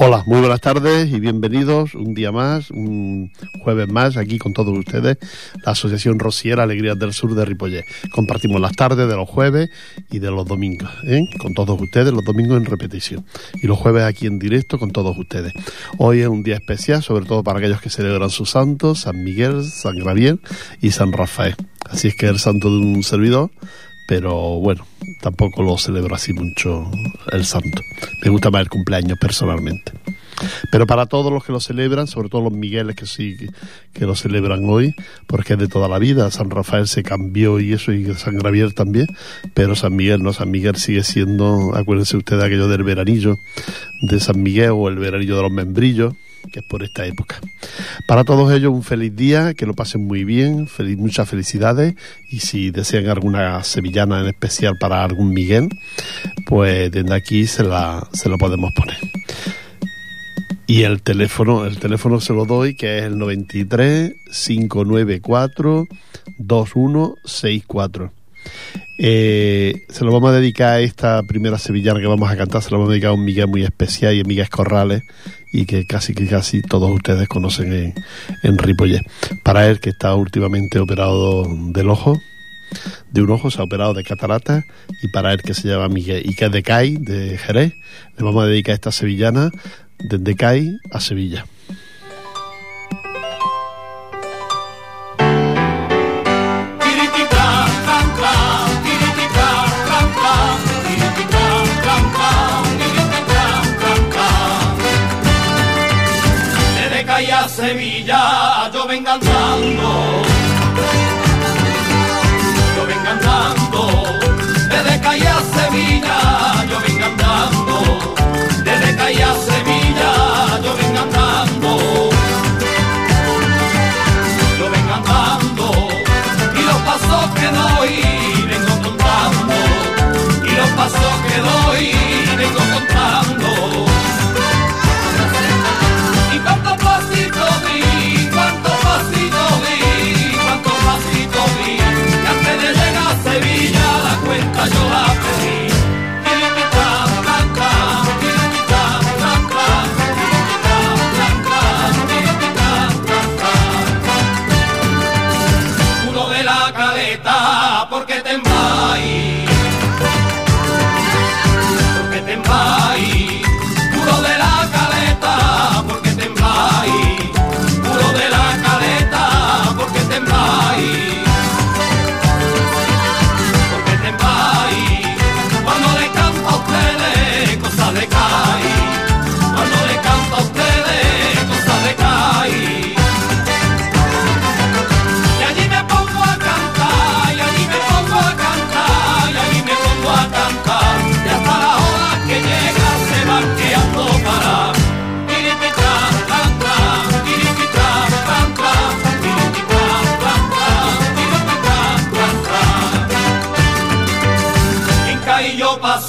Hola, muy buenas tardes y bienvenidos un día más, un jueves más, aquí con todos ustedes, la Asociación Rociera Alegrías del Sur de Ripollet. Compartimos las tardes de los jueves y de los domingos, ¿eh? con todos ustedes, los domingos en repetición. Y los jueves aquí en directo con todos ustedes. Hoy es un día especial, sobre todo para aquellos que celebran sus santos, San Miguel, San Gabriel y San Rafael. Así es que el santo de un servidor pero bueno, tampoco lo celebro así mucho el santo. Me gusta más el cumpleaños personalmente. Pero para todos los que lo celebran, sobre todo los Migueles que sí que lo celebran hoy, porque es de toda la vida, San Rafael se cambió y eso, y San Gabriel también, pero San Miguel no, San Miguel sigue siendo, acuérdense ustedes aquello del veranillo de San Miguel o el veranillo de los membrillos, que es por esta época. Para todos ellos un feliz día, que lo pasen muy bien, feliz, muchas felicidades y si desean alguna sevillana en especial para algún Miguel, pues desde aquí se la, se lo podemos poner. Y el teléfono, el teléfono se lo doy, que es el 93 594 2164. Eh, se lo vamos a dedicar a esta primera sevillana que vamos a cantar, se lo vamos a dedicar a un Miguel muy especial y a Miguel Corrales y que casi que casi todos ustedes conocen en, en. Para él que está últimamente operado del ojo, de un ojo, se ha operado de catarata y para él que se llama Miguel y que es de CAI, de Jerez, le vamos a dedicar esta sevillana desde CAI a Sevilla. Sevilla yo vengo time.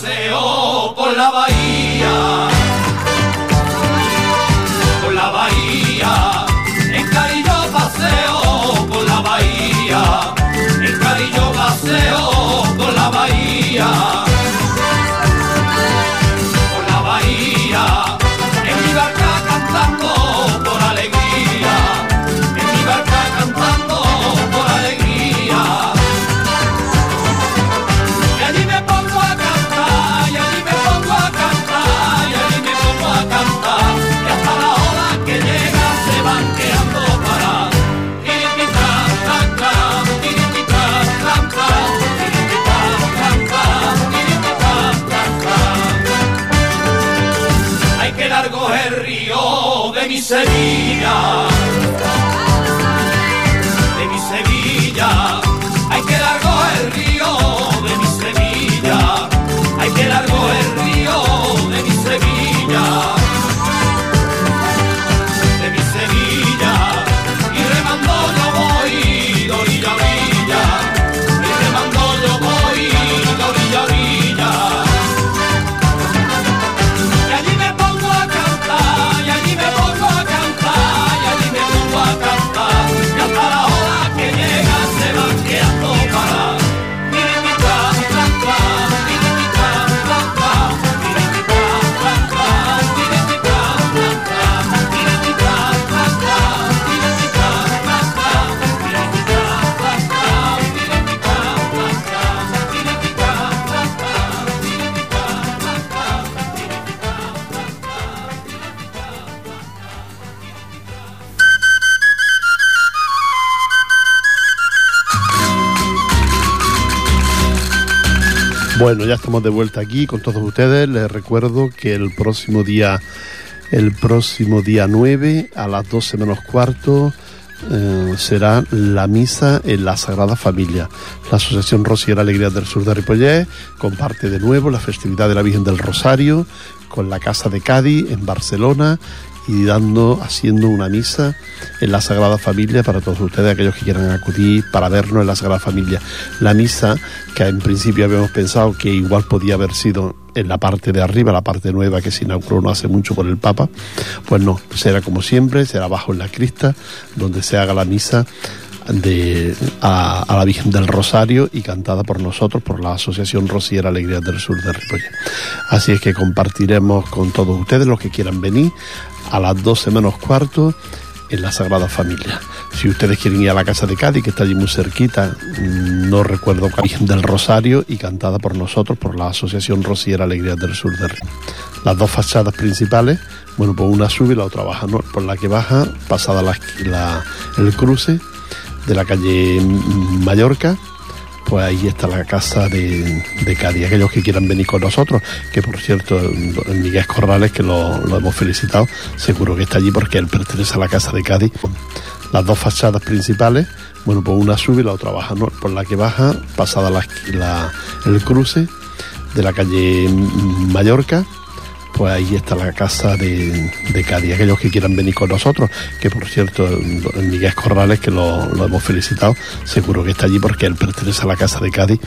Paseo por la bahía. Por la bahía, en Carillo paseo por la bahía, en Carillo paseo por la bahía, río Bueno, ya estamos de vuelta aquí con todos ustedes. Les recuerdo que el próximo día, el próximo día 9 a las 12 menos cuarto eh, será la misa en la Sagrada Familia. La Asociación Rosiera Alegría del Sur de Ripollet comparte de nuevo la festividad de la Virgen del Rosario con la Casa de Cádiz en Barcelona y dando, haciendo una misa en la Sagrada Familia para todos ustedes, aquellos que quieran acudir para vernos en la Sagrada Familia. La misa que en principio habíamos pensado que igual podía haber sido en la parte de arriba, la parte nueva que se inauguró no hace mucho por el Papa, pues no, será como siempre, será bajo en la crista, donde se haga la misa de, a, a, la Virgen del Rosario y cantada por nosotros, por la Asociación Rosiera Alegría del Sur de Ripollet. Así es que compartiremos con todos ustedes los que quieran venir a las 12 menos cuarto en la Sagrada Familia. Si ustedes quieren ir a la Casa de Cádiz, que está allí muy cerquita, no recuerdo Virgen del Rosario y cantada por nosotros, por la Asociación Rosiera Alegría del Sur de Ripollet. Las dos fachadas principales, bueno, pues una sube y la otra baja, ¿no? Por la que baja, pasada la, el cruce, de la calle Mallorca, pues ahí está la casa de, de, Cádiz. Aquellos que quieran venir con nosotros, que por cierto, Miguel Corrales, que lo, hemos felicitado, seguro que está allí porque él pertenece a la casa de Cádiz. Las dos fachadas principales, bueno, pues una sube y la otra baja, ¿no? Por la que baja, pasada la, el cruce de la calle Mallorca, pues ahí está la casa de, de, Cádiz. Aquellos que quieran venir con nosotros, que por cierto, Miguel Corrales, que lo, lo hemos felicitado, seguro que está allí porque él pertenece a la casa de Cádiz